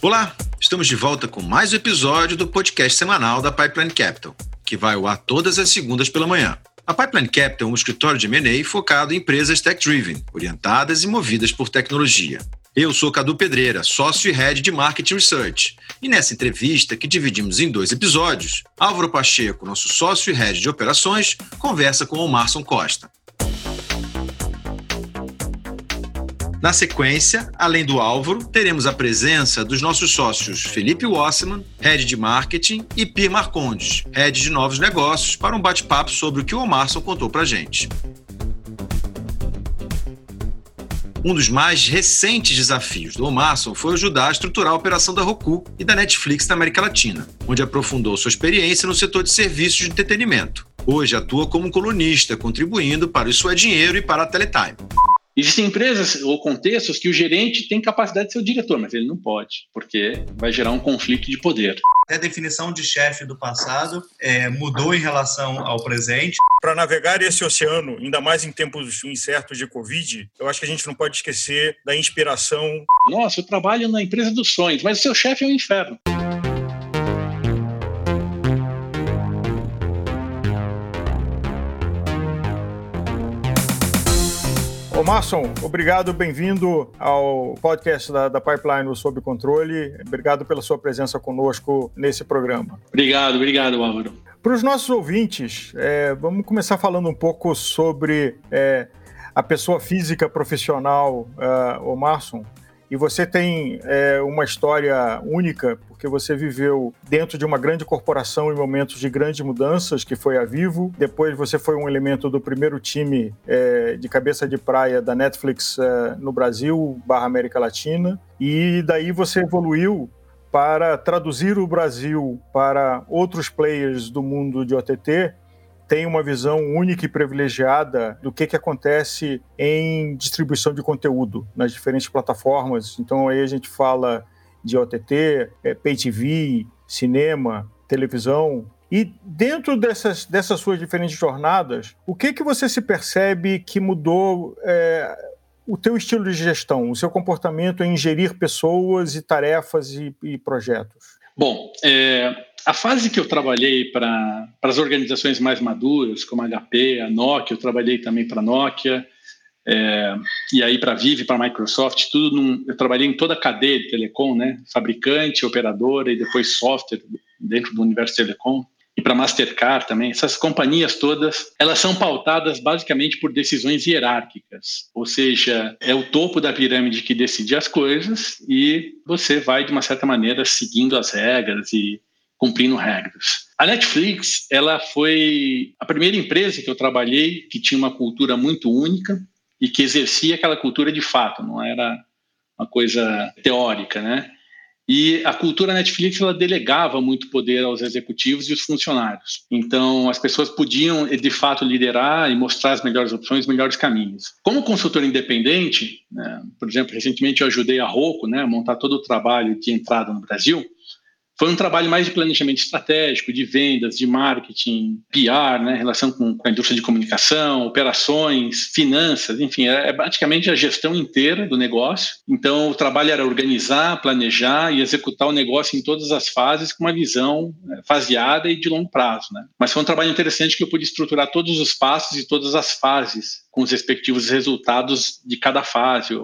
Olá, estamos de volta com mais um episódio do podcast semanal da Pipeline Capital, que vai ao ar todas as segundas pela manhã. A Pipeline Capital é um escritório de M&A focado em empresas tech-driven, orientadas e movidas por tecnologia. Eu sou Cadu Pedreira, sócio e head de Marketing Research. E nessa entrevista, que dividimos em dois episódios, Álvaro Pacheco, nosso sócio e head de operações, conversa com o Marson Costa. Na sequência, além do Álvaro, teremos a presença dos nossos sócios Felipe Wasserman, Head de Marketing, e Pir Marcondes, Head de Novos Negócios, para um bate-papo sobre o que o Omarson contou para gente. Um dos mais recentes desafios do Omarson foi ajudar a estruturar a operação da Roku e da Netflix na América Latina, onde aprofundou sua experiência no setor de serviços de entretenimento. Hoje atua como colunista, contribuindo para o Isso é Dinheiro e para a Teletime. Existem empresas ou contextos que o gerente tem capacidade de ser o diretor, mas ele não pode, porque vai gerar um conflito de poder. A definição de chefe do passado é, mudou em relação ao presente. Para navegar esse oceano, ainda mais em tempos incertos de Covid, eu acho que a gente não pode esquecer da inspiração. Nossa, eu trabalho na empresa dos sonhos, mas o seu chefe é o um inferno. Ô, Marson, obrigado, bem-vindo ao podcast da, da Pipeline Sob Controle. Obrigado pela sua presença conosco nesse programa. Obrigado, obrigado, Álvaro. Para os nossos ouvintes, é, vamos começar falando um pouco sobre é, a pessoa física profissional, uh, o Marson. E você tem é, uma história única, porque você viveu dentro de uma grande corporação em momentos de grandes mudanças, que foi a Vivo. Depois você foi um elemento do primeiro time é, de cabeça de praia da Netflix é, no Brasil, barra América Latina. E daí você evoluiu para traduzir o Brasil para outros players do mundo de OTT tem uma visão única e privilegiada do que, que acontece em distribuição de conteúdo nas diferentes plataformas. Então aí a gente fala de OTT, é, Pay TV, cinema, televisão. E dentro dessas, dessas suas diferentes jornadas, o que, que você se percebe que mudou é, o teu estilo de gestão, o seu comportamento em gerir pessoas e tarefas e, e projetos? Bom, é, a fase que eu trabalhei para as organizações mais maduras, como a HP, a Nokia, eu trabalhei também para a Nokia, é, e aí para a Vive, para a Microsoft, tudo num, eu trabalhei em toda a cadeia de telecom, né? Fabricante, operadora e depois software dentro do universo telecom e para Mastercard também. Essas companhias todas, elas são pautadas basicamente por decisões hierárquicas, ou seja, é o topo da pirâmide que decide as coisas e você vai de uma certa maneira seguindo as regras e cumprindo regras. A Netflix, ela foi a primeira empresa que eu trabalhei que tinha uma cultura muito única e que exercia aquela cultura de fato, não era uma coisa teórica, né? E a cultura Netflix ela delegava muito poder aos executivos e os funcionários. Então, as pessoas podiam, de fato, liderar e mostrar as melhores opções, os melhores caminhos. Como consultor independente, né, por exemplo, recentemente eu ajudei a Rocco né, a montar todo o trabalho de entrada no Brasil. Foi um trabalho mais de planejamento estratégico, de vendas, de marketing, PR, né, relação com, a indústria de comunicação, operações, finanças, enfim, é, é praticamente a gestão inteira do negócio. Então, o trabalho era organizar, planejar e executar o negócio em todas as fases com uma visão é, faseada e de longo prazo. Né? Mas foi um trabalho interessante que eu pude estruturar todos os passos e todas as fases com os respectivos resultados de cada fase,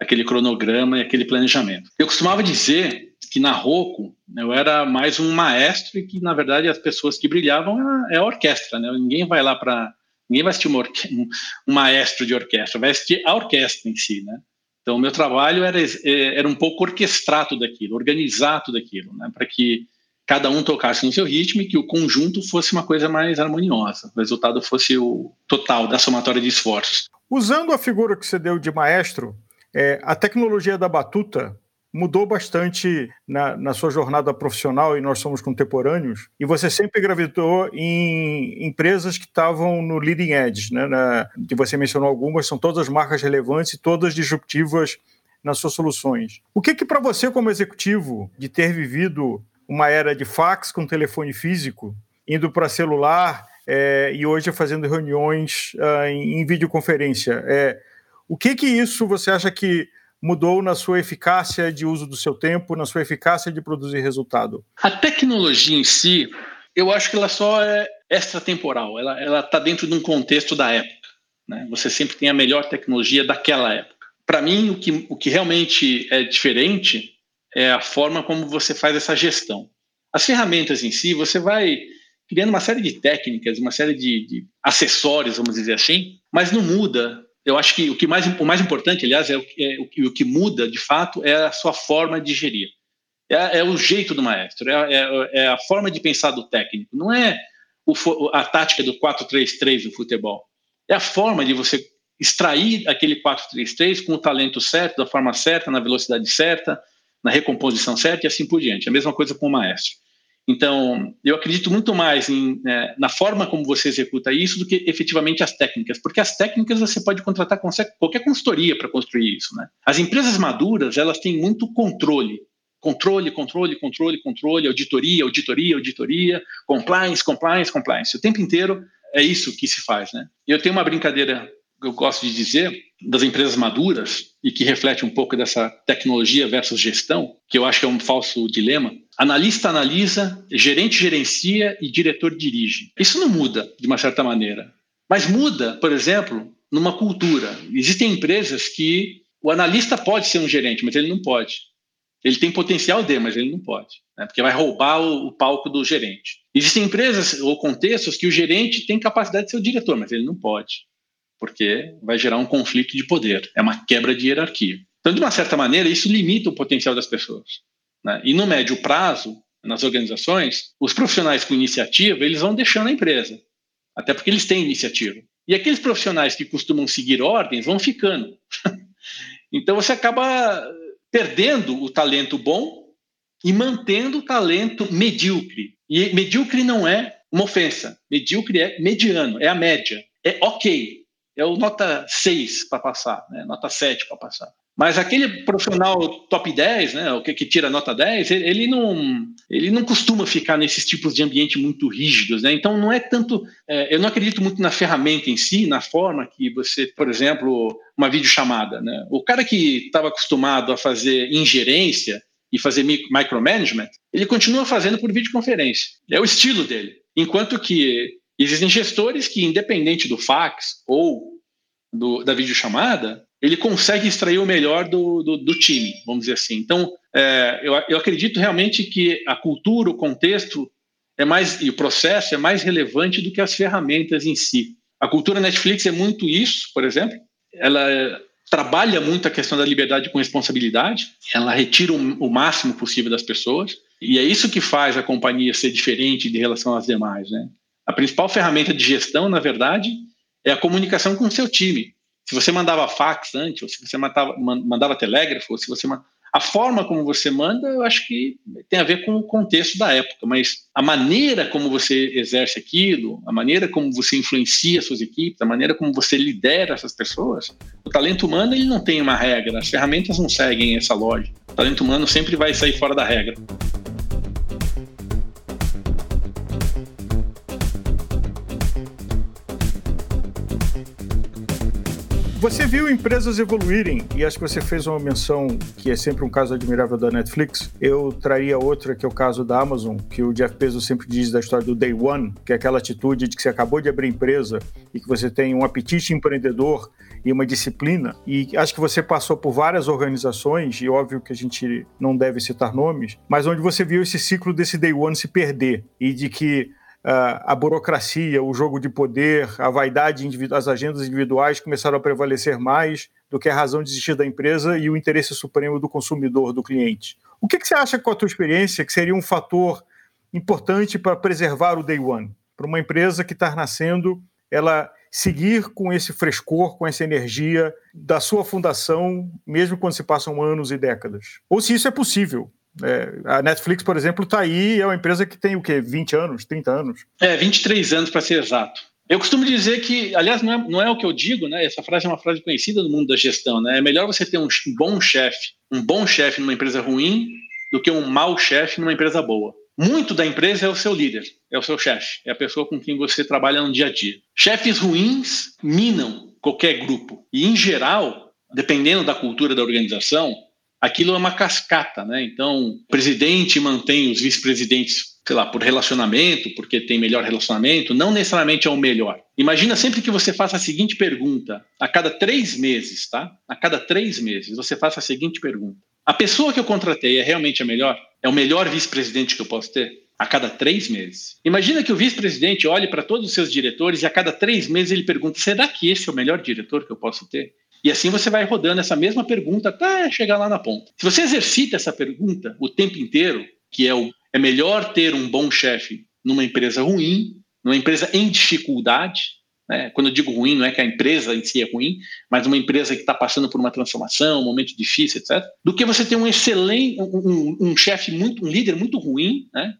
aquele cronograma e aquele planejamento. Eu costumava dizer que na Rocco eu era mais um maestro e que na verdade as pessoas que brilhavam é a orquestra, né? Ninguém vai lá para ninguém vai assistir um, um, maestro de orquestra, vai assistir a orquestra em si, né? Então o meu trabalho era é, era um pouco orquestrar tudo aquilo, organizar tudo aquilo, né? Para que cada um tocasse no seu ritmo e que o conjunto fosse uma coisa mais harmoniosa, o resultado fosse o total da somatória de esforços. Usando a figura que você deu de maestro, é, a tecnologia da batuta mudou bastante na, na, sua jornada profissional e nós somos contemporâneos, e você sempre gravitou em empresas que estavam no leading edge, né? Na, que você mencionou algumas, são todas marcas relevantes e todas disruptivas nas suas soluções. O que que para você como executivo de ter vivido uma era de fax com telefone físico, indo para celular é, e hoje fazendo reuniões uh, em, em videoconferência, é, o que que isso você acha que mudou na sua eficácia de uso do seu tempo, na sua eficácia de produzir resultado? A tecnologia em si, eu acho que ela só é extratemporal, ela está dentro de um contexto da época. Né? Você sempre tem a melhor tecnologia daquela época. Para mim, o que, o que realmente é diferente é a forma como você faz essa gestão. As ferramentas em si, você vai criando uma série de técnicas, uma série de, de acessórios, vamos dizer assim, mas não muda. Eu acho que o que mais, o mais importante, aliás, é o, é o, que, o que muda de fato é a sua forma de gerir. É, é o jeito do maestro, é, é, é, a forma de pensar do técnico. Não é o, a tática do 4-3-3 do futebol. É a forma de você extrair aquele 4-3-3 com o talento certo, da forma certa, na velocidade certa, na recomposição certa e assim por diante. A mesma coisa com o maestro. Então, eu acredito muito mais em, é, na forma como você executa isso do que efetivamente as técnicas, porque as técnicas você pode contratar qualquer consultoria para construir isso. Né? As empresas maduras, elas têm muito controle. Controle, controle, controle, controle, auditoria, auditoria, auditoria, compliance, compliance, compliance. O tempo inteiro é isso que se faz. Né? Eu tenho uma brincadeira que eu gosto de dizer das empresas maduras e que reflete um pouco dessa tecnologia versus gestão, que eu acho que é um falso dilema. Analista analisa, gerente gerencia e diretor dirige. Isso não muda de uma certa maneira, mas muda, por exemplo, numa cultura. Existem empresas que o analista pode ser um gerente, mas ele não pode. Ele tem potencial de, mas ele não pode, né? porque vai roubar o, o, palco do gerente. Existem empresas ou contextos que o gerente tem capacidade de ser o diretor, mas ele não pode porque vai gerar um conflito de poder, é uma quebra de hierarquia. Então, de uma certa maneira, isso limita o potencial das pessoas. Né? E no médio prazo, nas organizações, os profissionais com iniciativa, eles vão deixando a empresa, até porque eles têm iniciativa. E aqueles profissionais que costumam seguir ordens vão ficando. então, você acaba perdendo o talento bom e mantendo o talento medíocre. E medíocre não é uma ofensa. Medíocre é mediano, é a média. É ok, é o nota 6 para passar, né? nota 7 para passar. Mas aquele profissional top 10, né, o que, que tira nota 10, ele não, ele não costuma ficar nesses tipos de ambiente muito rígidos. Né? Então, não é tanto. É, eu não acredito muito na ferramenta em si, na forma que você, por exemplo, uma videochamada. Né? O cara que estava acostumado a fazer ingerência e fazer micromanagement, ele continua fazendo por videoconferência. É o estilo dele. Enquanto que Existem gestores que, independente do fax ou do, da videochamada, ele consegue extrair o melhor do, do, do time, vamos dizer assim. Então, é, eu, eu acredito realmente que a cultura, o contexto é mais e o processo é mais relevante do que as ferramentas em si. A cultura Netflix é muito isso, por exemplo. Ela trabalha muito a questão da liberdade com responsabilidade. Ela retira o, o máximo possível das pessoas e é isso que faz a companhia ser diferente de relação às demais, né? A principal ferramenta de gestão, na verdade, é a comunicação com o seu time. Se você mandava fax antes, ou se você mandava, mandava telégrafo, ou se você a forma como você manda, eu acho que tem a ver com o contexto da época, mas a maneira como você exerce aquilo, a maneira como você influencia suas equipes, a maneira como você lidera essas pessoas, o talento humano ele não tem uma regra, as ferramentas não seguem essa lógica. O talento humano sempre vai sair fora da regra. Você viu empresas evoluírem, e acho que você fez uma menção que é sempre um caso admirável da Netflix. Eu traria outra, que é o caso da Amazon, que o Jeff Bezos sempre diz da história do Day One, que é aquela atitude de que você acabou de abrir empresa e que você tem um apetite empreendedor e uma disciplina. E acho que você passou por várias organizações, e óbvio que a gente não deve citar nomes, mas onde você viu esse ciclo desse Day One se perder e de que a burocracia, o jogo de poder, a vaidade, as agendas individuais começaram a prevalecer mais do que a razão de existir da empresa e o interesse supremo do consumidor, do cliente. O que, que você acha, com a tua experiência, que seria um fator importante para preservar o Day One? Para uma empresa que está nascendo, ela seguir com esse frescor, com essa energia da sua fundação, mesmo quando se passam anos e décadas. Ou se isso é possível. É, a Netflix, por exemplo, está aí, é uma empresa que tem o quê? 20 anos, 30 anos? É, 23 anos para ser exato. Eu costumo dizer que, aliás, não é, não é o que eu digo, né? Essa frase é uma frase conhecida no mundo da gestão, né? É melhor você ter um bom chefe, um bom chefe numa empresa ruim, do que um mau chefe numa empresa boa. Muito da empresa é o seu líder, é o seu chefe, é a pessoa com quem você trabalha no dia a dia. Chefes ruins minam qualquer grupo. E, em geral, dependendo da cultura da organização, aquilo é uma cascata, né? Então, o presidente mantém os vice-presidentes, sei lá, por relacionamento, porque tem melhor relacionamento, não necessariamente é o melhor. Imagina sempre que você faça a seguinte pergunta, a cada três meses, tá? A cada três meses, você faça a seguinte pergunta. A pessoa que eu contratei é realmente a melhor? É o melhor vice-presidente que eu posso ter? a cada três meses. Imagina que o vice-presidente olhe para todos os seus diretores e a cada três meses ele pergunta: será que esse é o melhor diretor que eu posso ter? E assim você vai rodando essa mesma pergunta até chegar lá na ponta. Se você exercita essa pergunta o tempo inteiro, que é o é melhor ter um bom chefe numa empresa ruim, numa empresa em dificuldade. Né? Quando eu digo ruim, não é que a empresa em si é ruim, mas uma empresa que está passando por uma transformação, um momento difícil, etc. Do que você ter um excelente, um, um, um chefe muito, um líder muito ruim, né?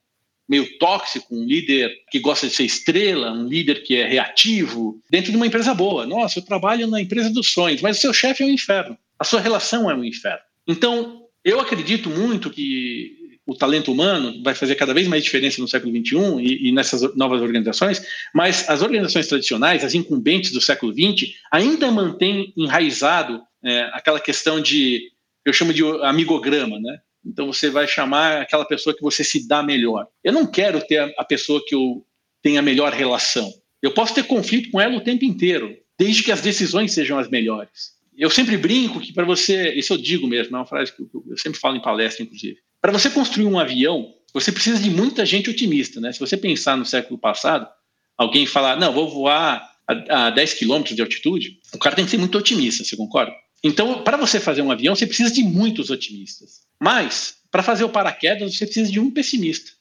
Meio tóxico, um líder que gosta de ser estrela, um líder que é reativo, dentro de uma empresa boa. Nossa, eu trabalho na empresa dos sonhos, mas o seu chefe é um inferno. A sua relação é um inferno. Então, eu acredito muito que o talento humano vai fazer cada vez mais diferença no século XXI e, e nessas novas organizações, mas as organizações tradicionais, as incumbentes do século XX, ainda mantêm enraizado é, aquela questão de, eu chamo de amigograma, né? Então você vai chamar aquela pessoa que você se dá melhor. Eu não quero ter a pessoa que eu tenha a melhor relação. Eu posso ter conflito com ela o tempo inteiro, desde que as decisões sejam as melhores. Eu sempre brinco que para você, isso eu digo mesmo, é uma frase que eu sempre falo em palestra, inclusive. Para você construir um avião, você precisa de muita gente otimista, né? Se você pensar no século passado, alguém falar, não, vou voar a, a 10 quilômetros de altitude, o cara tem que ser muito otimista, você concorda? Então, para você fazer um avião, você precisa de muitos otimistas. Mas, para fazer o paraquedas, você precisa de um pessimista.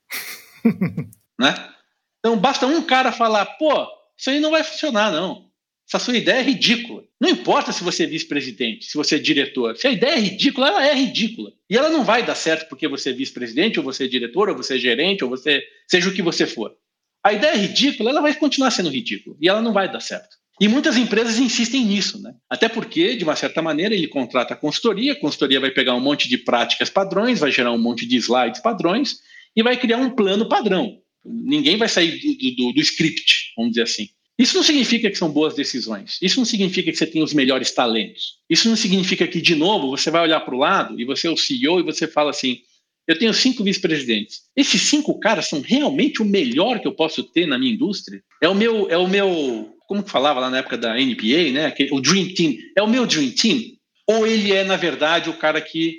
né? Então, basta um cara falar: pô, isso aí não vai funcionar, não. Essa sua ideia é ridícula. Não importa se você é vice-presidente, se você é diretor. Se a ideia é ridícula, ela é ridícula. E ela não vai dar certo porque você é vice-presidente, ou você é diretor, ou você é gerente, ou você seja o que você for. A ideia é ridícula, ela vai continuar sendo ridícula. E ela não vai dar certo. E muitas empresas insistem nisso, né? Até porque, de uma certa maneira, ele contrata a consultoria, a consultoria vai pegar um monte de práticas padrões, vai gerar um monte de slides padrões e vai criar um plano padrão. Ninguém vai sair do, do, do script, vamos dizer assim. Isso não significa que são boas decisões. Isso não significa que você tem os melhores talentos. Isso não significa que, de novo, você vai olhar para o lado e você é o CEO e você fala assim: eu tenho cinco vice-presidentes. Esses cinco caras são realmente o melhor que eu posso ter na minha indústria? É o meu, é o meu como falava lá na época da NBA, né? O Dream Team. É o meu Dream Team? Ou ele é, na verdade, o cara que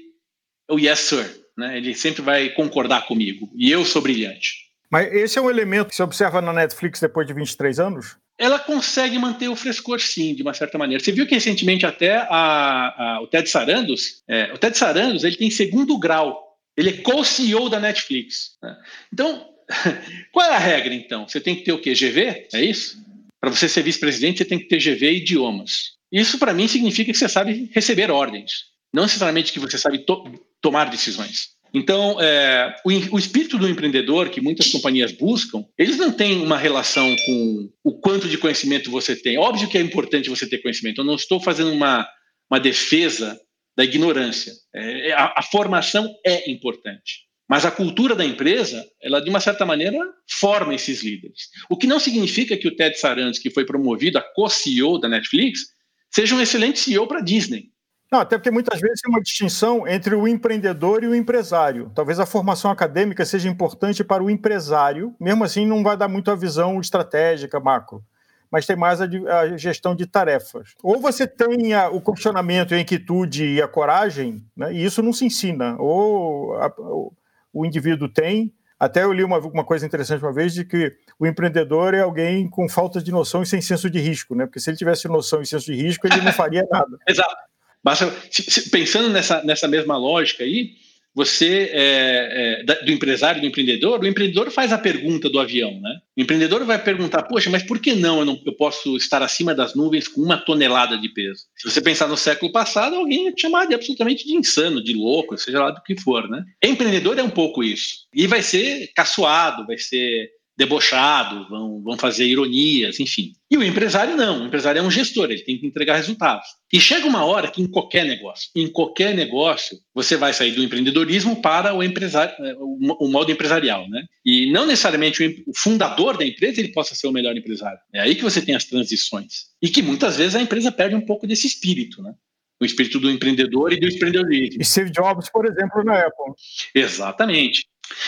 é o Yes Sir, né? Ele sempre vai concordar comigo. E eu sou brilhante. Mas esse é um elemento que você observa na Netflix depois de 23 anos? Ela consegue manter o frescor, sim, de uma certa maneira. Você viu que recentemente até a, a, o Ted Sarandos, é, o Ted Sarandos, ele tem segundo grau. Ele é co-CEO da Netflix. Né? Então, qual é a regra, então? Você tem que ter o quê? GV? É isso? Para você ser vice-presidente, você tem que ter GV e idiomas. Isso, para mim, significa que você sabe receber ordens, não necessariamente que você sabe to tomar decisões. Então, é, o, o, espírito do empreendedor que muitas companhias buscam, eles não têm uma relação com o quanto de conhecimento você tem. Óbvio que é importante você ter conhecimento. Eu não estou fazendo uma, uma defesa da ignorância. É, a, a formação é importante. Mas a cultura da empresa, ela de uma certa maneira forma esses líderes. O que não significa que o Ted Sarandos, que foi promovido a co-CEO da Netflix, seja um excelente CEO para a Disney. Não, até porque muitas vezes tem uma distinção entre o empreendedor e o empresário. Talvez a formação acadêmica seja importante para o empresário, mesmo assim não vai dar muito a visão estratégica, macro, mas tem mais a, a gestão de tarefas. Ou você tem a, o questionamento, a inquietude e a coragem, né, e isso não se ensina, ou a, o indivíduo tem. Até eu li uma, uma coisa interessante uma vez de que o empreendedor é alguém com falta de noção e sem senso de risco, né? Porque se ele tivesse noção e senso de risco, ele não faria nada. Exato. Basta, pensando nessa, nessa mesma lógica aí, você é, é, do empresário, do empreendedor, o empreendedor faz a pergunta do avião, né? O empreendedor vai perguntar, poxa, mas por que não eu, não eu posso estar acima das nuvens com uma tonelada de peso? Se você pensar no século passado, alguém ia te chamar de absolutamente de insano, de louco, seja lá do que for, né? Empreendedor é um pouco isso. E vai ser caçoado, vai ser debochado, vão, vão fazer ironias, enfim. E o empresário não, o empresário é um gestor, ele tem que entregar resultados. E chega uma hora que em qualquer negócio, em qualquer negócio, você vai sair do empreendedorismo para o empresário, eh, o, modo empresarial, né? E não necessariamente o, o fundador da empresa ele possa ser o melhor empresário. É aí que você tem as transições. E que muitas vezes a empresa perde um pouco desse espírito, né? O espírito do empreendedor e do empreendedorismo. E Steve Jobs, por exemplo, na Apple. Exatamente.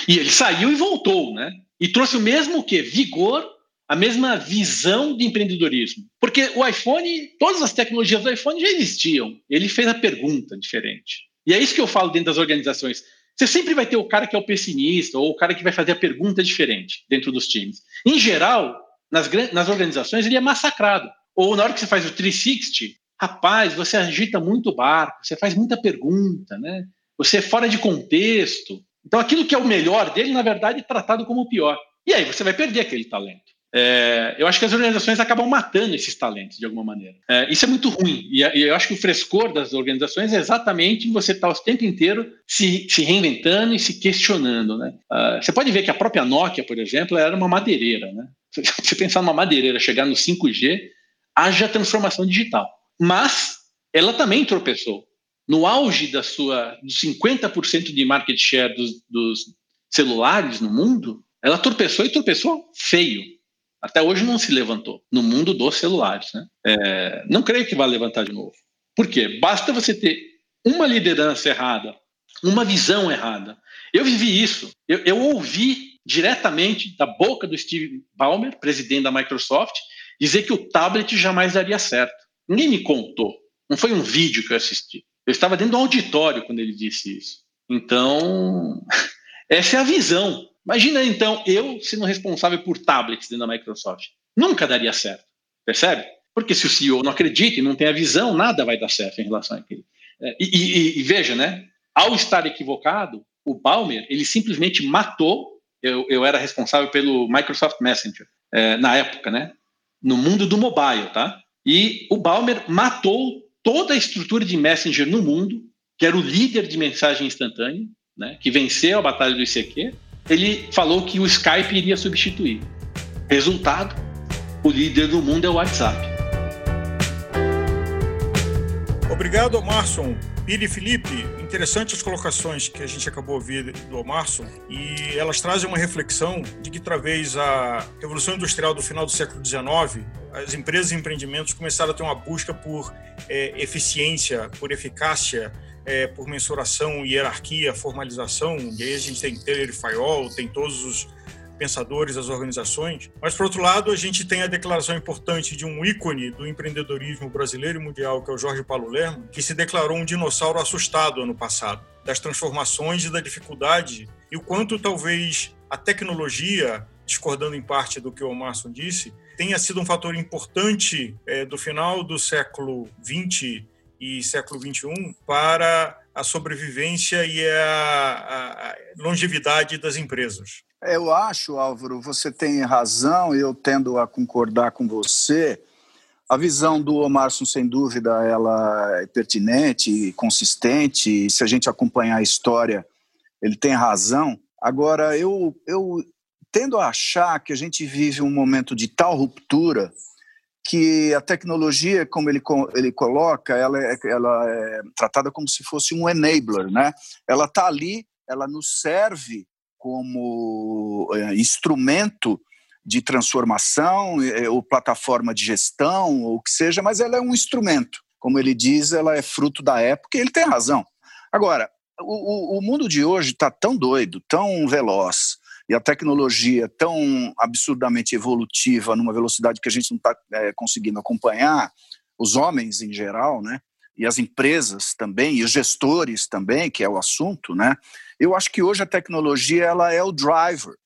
E ele saiu e voltou, né? E trouxe o mesmo que vigor, a mesma visão de empreendedorismo. Porque o iPhone, todas as tecnologias do iPhone já existiam. Ele fez a pergunta diferente. E é isso que eu falo dentro das organizações. Você sempre vai ter o cara que é o pessimista ou o cara que vai fazer a pergunta diferente dentro dos times. Em geral, nas, nas organizações, ele é massacrado. Ou na hora que você faz o 360, rapaz, você agita muito o barco, você faz muita pergunta, né? Você é fora de contexto. Então, aquilo que é o melhor dele, na verdade, é tratado como o pior. E aí você vai perder aquele talento. É, eu acho que as organizações acabam matando esses talentos de alguma maneira. É, isso é muito ruim. E, e, eu acho que o frescor das organizações é exatamente você estar o tempo inteiro se, se reinventando e se questionando. Né? Uh, você pode ver que a própria Nokia, por exemplo, era uma madeireira. Né? Você pensar numa madeireira chegar no 5G, haja transformação digital. Mas ela também tropeçou. No auge da sua dos 50% de market share dos, dos celulares no mundo, ela tropeçou e tropeçou feio até hoje não se levantou no mundo dos celulares. Né? É, não creio que vá levantar de novo. Por quê? Basta você ter uma liderança errada, uma visão errada. Eu vivi isso. Eu, eu ouvi diretamente da boca do Steve Ballmer, presidente da Microsoft, dizer que o tablet jamais daria certo. Ninguém me contou. Não foi um vídeo que eu assisti. Eu estava dentro do auditório quando ele disse isso. Então, essa é a visão. Imagina então eu sendo responsável por tablets dentro da Microsoft. Nunca daria certo, percebe? Porque se o CEO não acredita e não tem a visão, nada vai dar certo em relação àquilo. É, e, e, e veja, né? Ao estar equivocado, o Balmer ele simplesmente matou. Eu, eu era responsável pelo Microsoft Messenger é, na época, né? No mundo do mobile, tá? E o Balmer matou toda a estrutura de Messenger no mundo, que era o líder de mensagem instantânea, né? Que venceu a batalha do ICQ ele falou que o Skype iria substituir. Resultado: o líder do mundo é o WhatsApp. Obrigado, Omarson. Piri Felipe, interessantes colocações que a gente acabou de ouvir do Omarson e elas trazem uma reflexão de que, através da Revolução Industrial do final do século XIX, as empresas e empreendimentos começaram a ter uma busca por é, eficiência, por eficácia, é, por mensuração, hierarquia, formalização, e aí a gente tem Taylor e Fayol, tem todos os pensadores, as organizações. Mas, por outro lado, a gente tem a declaração importante de um ícone do empreendedorismo brasileiro e mundial, que é o Jorge Paulo Lerma, que se declarou um dinossauro assustado ano passado, das transformações e da dificuldade, e o quanto talvez a tecnologia, discordando em parte do que o Márcio disse, tenha sido um fator importante é, do final do século XX e século XXI para a sobrevivência e a, a longevidade das empresas. Eu acho, Álvaro, você tem razão, eu tendo a concordar com você. A visão do Omarson, sem dúvida, ela é pertinente e consistente. E se a gente acompanhar a história, ele tem razão. Agora, eu, eu tendo a achar que a gente vive um momento de tal ruptura que a tecnologia, como ele, ele coloca, ela é, ela é tratada como se fosse um enabler, né? Ela está ali, ela nos serve como é, instrumento de transformação é, ou plataforma de gestão ou o que seja, mas ela é um instrumento. Como ele diz, ela é fruto da época e ele tem razão. Agora, o, o mundo de hoje está tão doido, tão veloz, e a tecnologia tão absurdamente evolutiva, numa velocidade que a gente não está é, conseguindo acompanhar, os homens em geral, né? E as empresas também, e os gestores também, que é o assunto, né? Eu acho que hoje a tecnologia ela é o driver,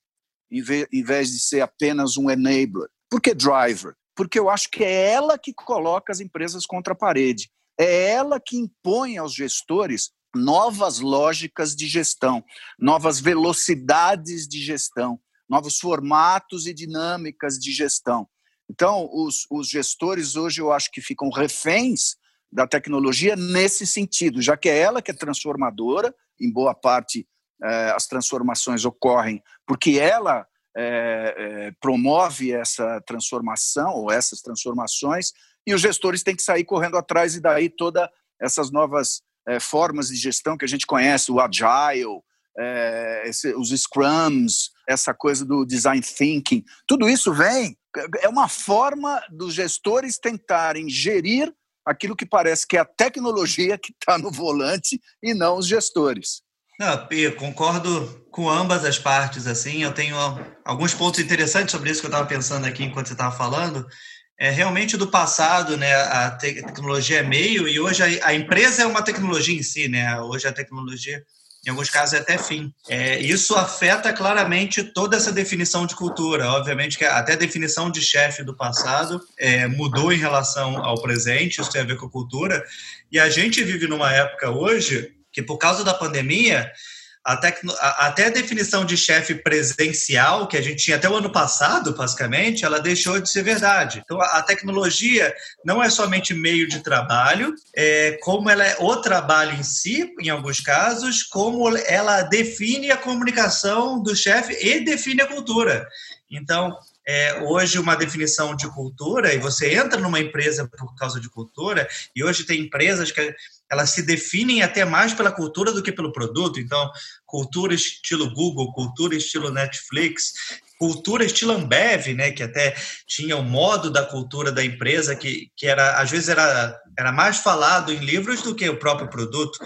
em vez de ser apenas um enabler. Por que driver? Porque eu acho que é ela que coloca as empresas contra a parede. É ela que impõe aos gestores novas lógicas de gestão, novas velocidades de gestão, novos formatos e dinâmicas de gestão. Então, os, os gestores hoje eu acho que ficam reféns da tecnologia nesse sentido, já que é ela que é transformadora, em boa parte eh, as transformações ocorrem porque ela eh, eh, promove essa transformação ou essas transformações, e os gestores têm que sair correndo atrás, e daí todas essas novas formas de gestão que a gente conhece, o agile, esse, os scrums, essa coisa do design thinking, tudo isso vem, é uma forma dos gestores tentarem gerir aquilo que parece que é a tecnologia que está no volante e não os gestores. Não, eu concordo com ambas as partes. Assim, eu tenho alguns pontos interessantes sobre isso que eu estava pensando aqui enquanto você estava falando. É realmente do passado, né? A tecnologia é meio e hoje a, a empresa é uma tecnologia em si, né? Hoje a tecnologia em alguns casos é até fim. É, isso afeta claramente toda essa definição de cultura. Obviamente que até a definição de chefe do passado é, mudou em relação ao presente, isso tem a ver com a cultura. E a gente vive numa época hoje que, por causa da pandemia, a tecno, a, até a definição de chefe presencial, que a gente tinha até o ano passado, basicamente, ela deixou de ser verdade. Então, a, a tecnologia não é somente meio de trabalho, é, como ela é o trabalho em si, em alguns casos, como ela define a comunicação do chefe e define a cultura. Então, é, hoje uma definição de cultura, e você entra numa empresa por causa de cultura, e hoje tem empresas que elas se definem até mais pela cultura do que pelo produto. Então, cultura estilo Google, cultura estilo Netflix, cultura estilo Ambev, né, que até tinha o modo da cultura da empresa que, que era às vezes era, era mais falado em livros do que o próprio produto.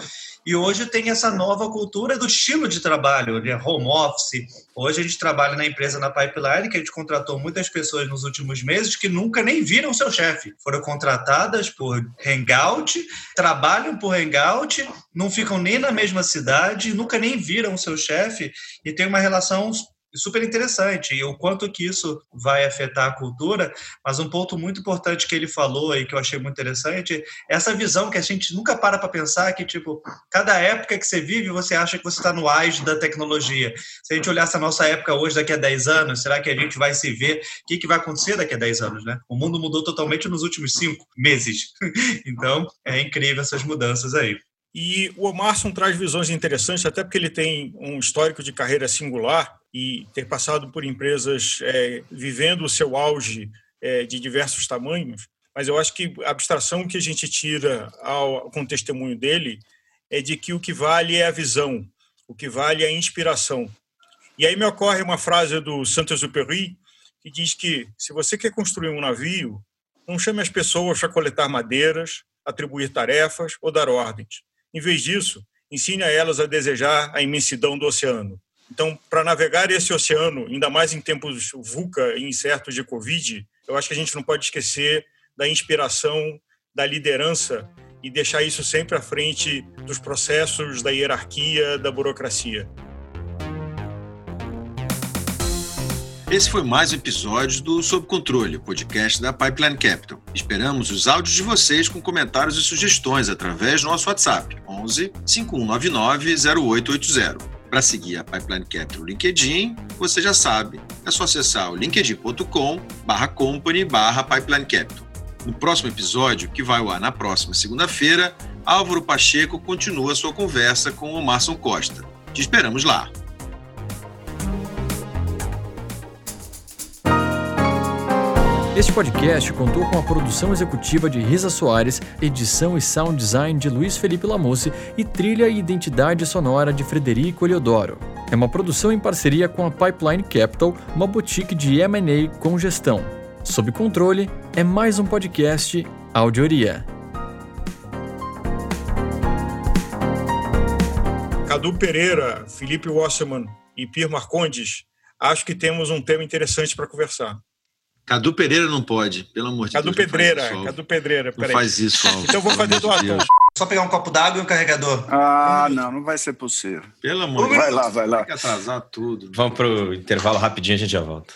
E hoje tem essa nova cultura do estilo de trabalho, de home office. Hoje a gente trabalha na empresa na Pipeline, que a gente contratou muitas pessoas nos últimos meses que nunca nem viram seu chefe. Foram contratadas por Hangout, trabalham por Hangout, não ficam nem na mesma cidade, nunca nem viram seu chefe e tem uma relação super interessante e o quanto que isso vai afetar a cultura, mas um ponto muito importante que ele falou e que eu achei muito interessante, essa visão que a gente nunca para para pensar que, tipo, cada época que você vive, você acha que você está no auge da tecnologia. Se a gente olhar essa nossa época hoje, daqui a 10 anos, será que a gente vai se ver? O que, que vai acontecer daqui a 10 anos, né? O mundo mudou totalmente nos últimos cinco meses. então, é incrível essas mudanças aí. E o Omarson traz visões interessantes, até porque ele tem um histórico de carreira singular e ter passado por empresas é, vivendo o seu auge é, de diversos tamanhos. Mas eu acho que a abstração que a gente tira ao, com o testemunho dele é de que o que vale é a visão, o que vale é a inspiração. E aí me ocorre uma frase do Saint-Exupéry que diz que se você quer construir um navio, não chame as pessoas para coletar madeiras, atribuir tarefas ou dar ordens em vez disso, ensine a elas a desejar a imensidão do oceano. Então, para navegar esse oceano, ainda mais em tempos VUCA e incertos de Covid, eu acho que a gente não pode esquecer da inspiração, da liderança e deixar isso sempre à frente dos processos, da hierarquia, da burocracia. Esse foi mais um episódio do Sob Controle, podcast da Pipeline Capital. Esperamos os áudios de vocês com comentários e sugestões através do nosso WhatsApp 11 5199 0880. Para seguir a Pipeline Capital no LinkedIn, você já sabe, é só acessar o linkedin.com barra company barra Pipeline Capital. No próximo episódio, que vai ao ar na próxima segunda-feira, Álvaro Pacheco continua sua conversa com o Marson Costa. Te esperamos lá! Este podcast contou com a produção executiva de Risa Soares, edição e sound design de Luiz Felipe Lamusse e trilha e identidade sonora de Frederico Eliodoro. É uma produção em parceria com a Pipeline Capital, uma boutique de M&A com gestão. Sob controle é mais um podcast Audioria. Cadu Pereira, Felipe Wasserman e Pierre Marcondes, acho que temos um tema interessante para conversar. Cadu Pereira não pode, pelo amor de Cadu Deus. Pedreira, isso, Cadu Pedreira, peraí. Não faz isso, Alves. Então vou fazer do ator. Só pegar um copo d'água e um carregador. Ah, não, não vai ser possível. Pelo amor de Deus. Vai lá, vai lá. Tem que atrasar tudo. Vamos pro intervalo rapidinho, a gente já volta.